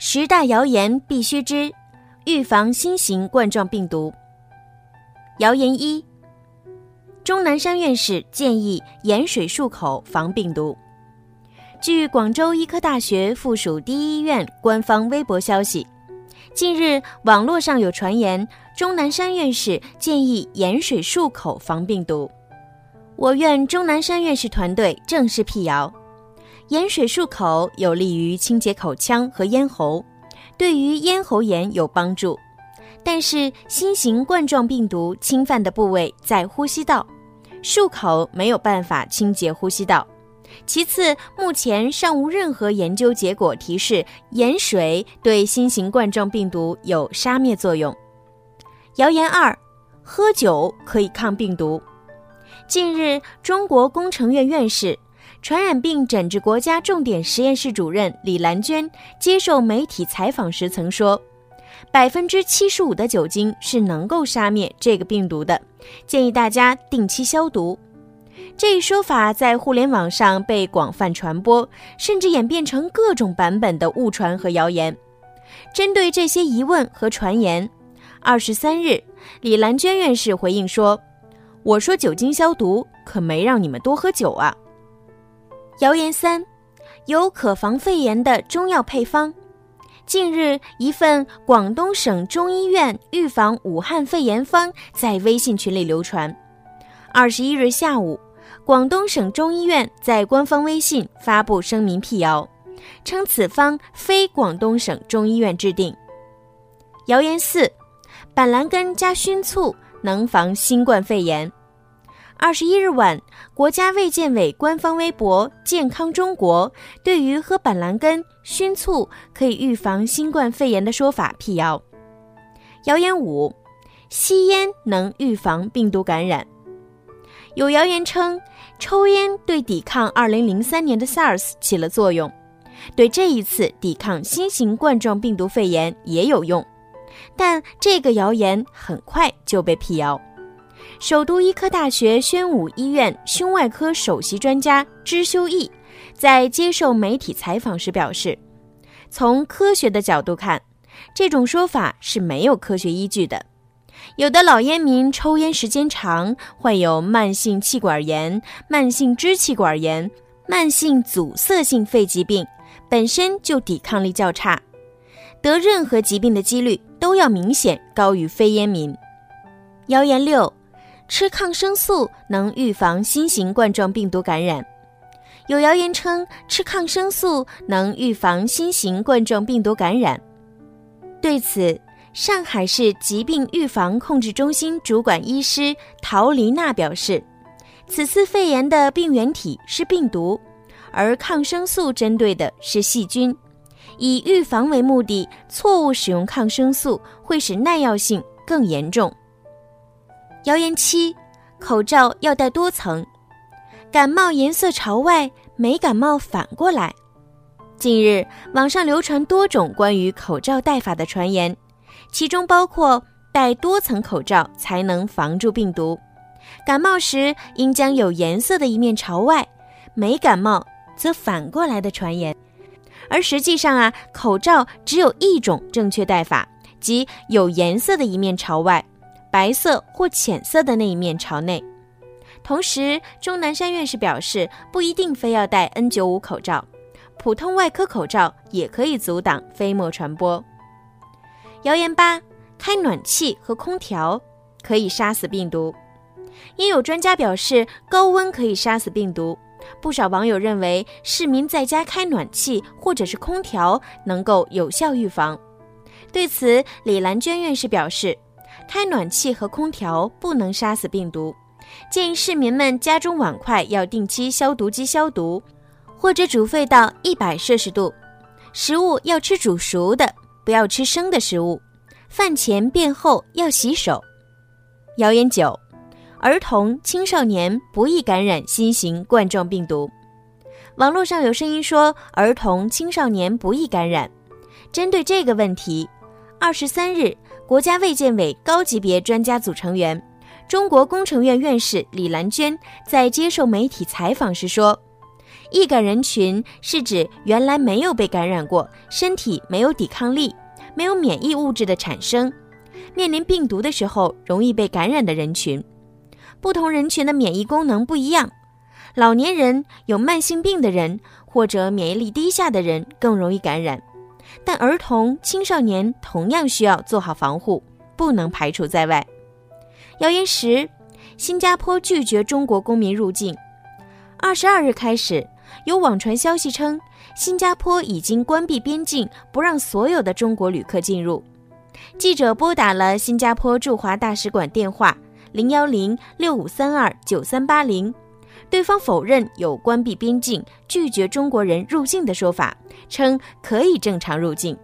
十大谣言必须知，预防新型冠状病毒。谣言一：钟南山院士建议盐水漱口防病毒。据广州医科大学附属第一医院官方微博消息，近日网络上有传言，钟南山院士建议盐水漱口防病毒。我院钟南山院士团队正式辟谣。盐水漱口有利于清洁口腔和咽喉，对于咽喉炎有帮助。但是新型冠状病毒侵犯的部位在呼吸道，漱口没有办法清洁呼吸道。其次，目前尚无任何研究结果提示盐水对新型冠状病毒有杀灭作用。谣言二：喝酒可以抗病毒。近日，中国工程院院士。传染病诊治国家重点实验室主任李兰娟接受媒体采访时曾说：“百分之七十五的酒精是能够杀灭这个病毒的，建议大家定期消毒。”这一说法在互联网上被广泛传播，甚至演变成各种版本的误传和谣言。针对这些疑问和传言，二十三日，李兰娟院士回应说：“我说酒精消毒，可没让你们多喝酒啊。”谣言三，有可防肺炎的中药配方。近日，一份广东省中医院预防武汉肺炎方在微信群里流传。二十一日下午，广东省中医院在官方微信发布声明辟谣，称此方非广东省中医院制定。谣言四，板蓝根加熏醋能防新冠肺炎。二十一日晚，国家卫健委官方微博“健康中国”对于喝板蓝根熏醋可以预防新冠肺炎的说法辟谣。谣言五：吸烟能预防病毒感染。有谣言称，抽烟对抵抗二零零三年的 SARS 起了作用，对这一次抵抗新型冠状病毒肺炎也有用，但这个谣言很快就被辟谣。首都医科大学宣武医院胸外科首席专家支修义在接受媒体采访时表示：“从科学的角度看，这种说法是没有科学依据的。有的老烟民抽烟时间长，患有慢性气管炎、慢性支气管炎、慢性阻塞性肺疾病，本身就抵抗力较差，得任何疾病的几率都要明显高于非烟民。”谣言六。吃抗生素能预防新型冠状病毒感染，有谣言称吃抗生素能预防新型冠状病毒感染。对此，上海市疾病预防控制中心主管医师陶丽娜表示，此次肺炎的病原体是病毒，而抗生素针对的是细菌，以预防为目的，错误使用抗生素会使耐药性更严重。谣言七：口罩要戴多层，感冒颜色朝外，没感冒反过来。近日，网上流传多种关于口罩戴法的传言，其中包括戴多层口罩才能防住病毒，感冒时应将有颜色的一面朝外，没感冒则反过来的传言。而实际上啊，口罩只有一种正确戴法，即有颜色的一面朝外。白色或浅色的那一面朝内。同时，钟南山院士表示，不一定非要戴 N95 口罩，普通外科口罩也可以阻挡飞沫传播。谣言八：开暖气和空调可以杀死病毒。也有专家表示，高温可以杀死病毒。不少网友认为，市民在家开暖气或者是空调能够有效预防。对此，李兰娟院士表示。开暖气和空调不能杀死病毒，建议市民们家中碗筷要定期消毒机消毒，或者煮沸到一百摄氏度。食物要吃煮熟的，不要吃生的食物。饭前便后要洗手。谣言九：儿童青少年不易感染新型冠状病毒。网络上有声音说儿童青少年不易感染。针对这个问题，二十三日。国家卫健委高级别专家组成员、中国工程院院士李兰娟在接受媒体采访时说：“易感人群是指原来没有被感染过，身体没有抵抗力，没有免疫物质的产生，面临病毒的时候容易被感染的人群。不同人群的免疫功能不一样，老年人、有慢性病的人或者免疫力低下的人更容易感染，但儿童、青少年同样需要做好防护，不能排除在外。谣言十：新加坡拒绝中国公民入境。二十二日开始。有网传消息称，新加坡已经关闭边境，不让所有的中国旅客进入。记者拨打了新加坡驻华大使馆电话零幺零六五三二九三八零，对方否认有关闭边境、拒绝中国人入境的说法，称可以正常入境。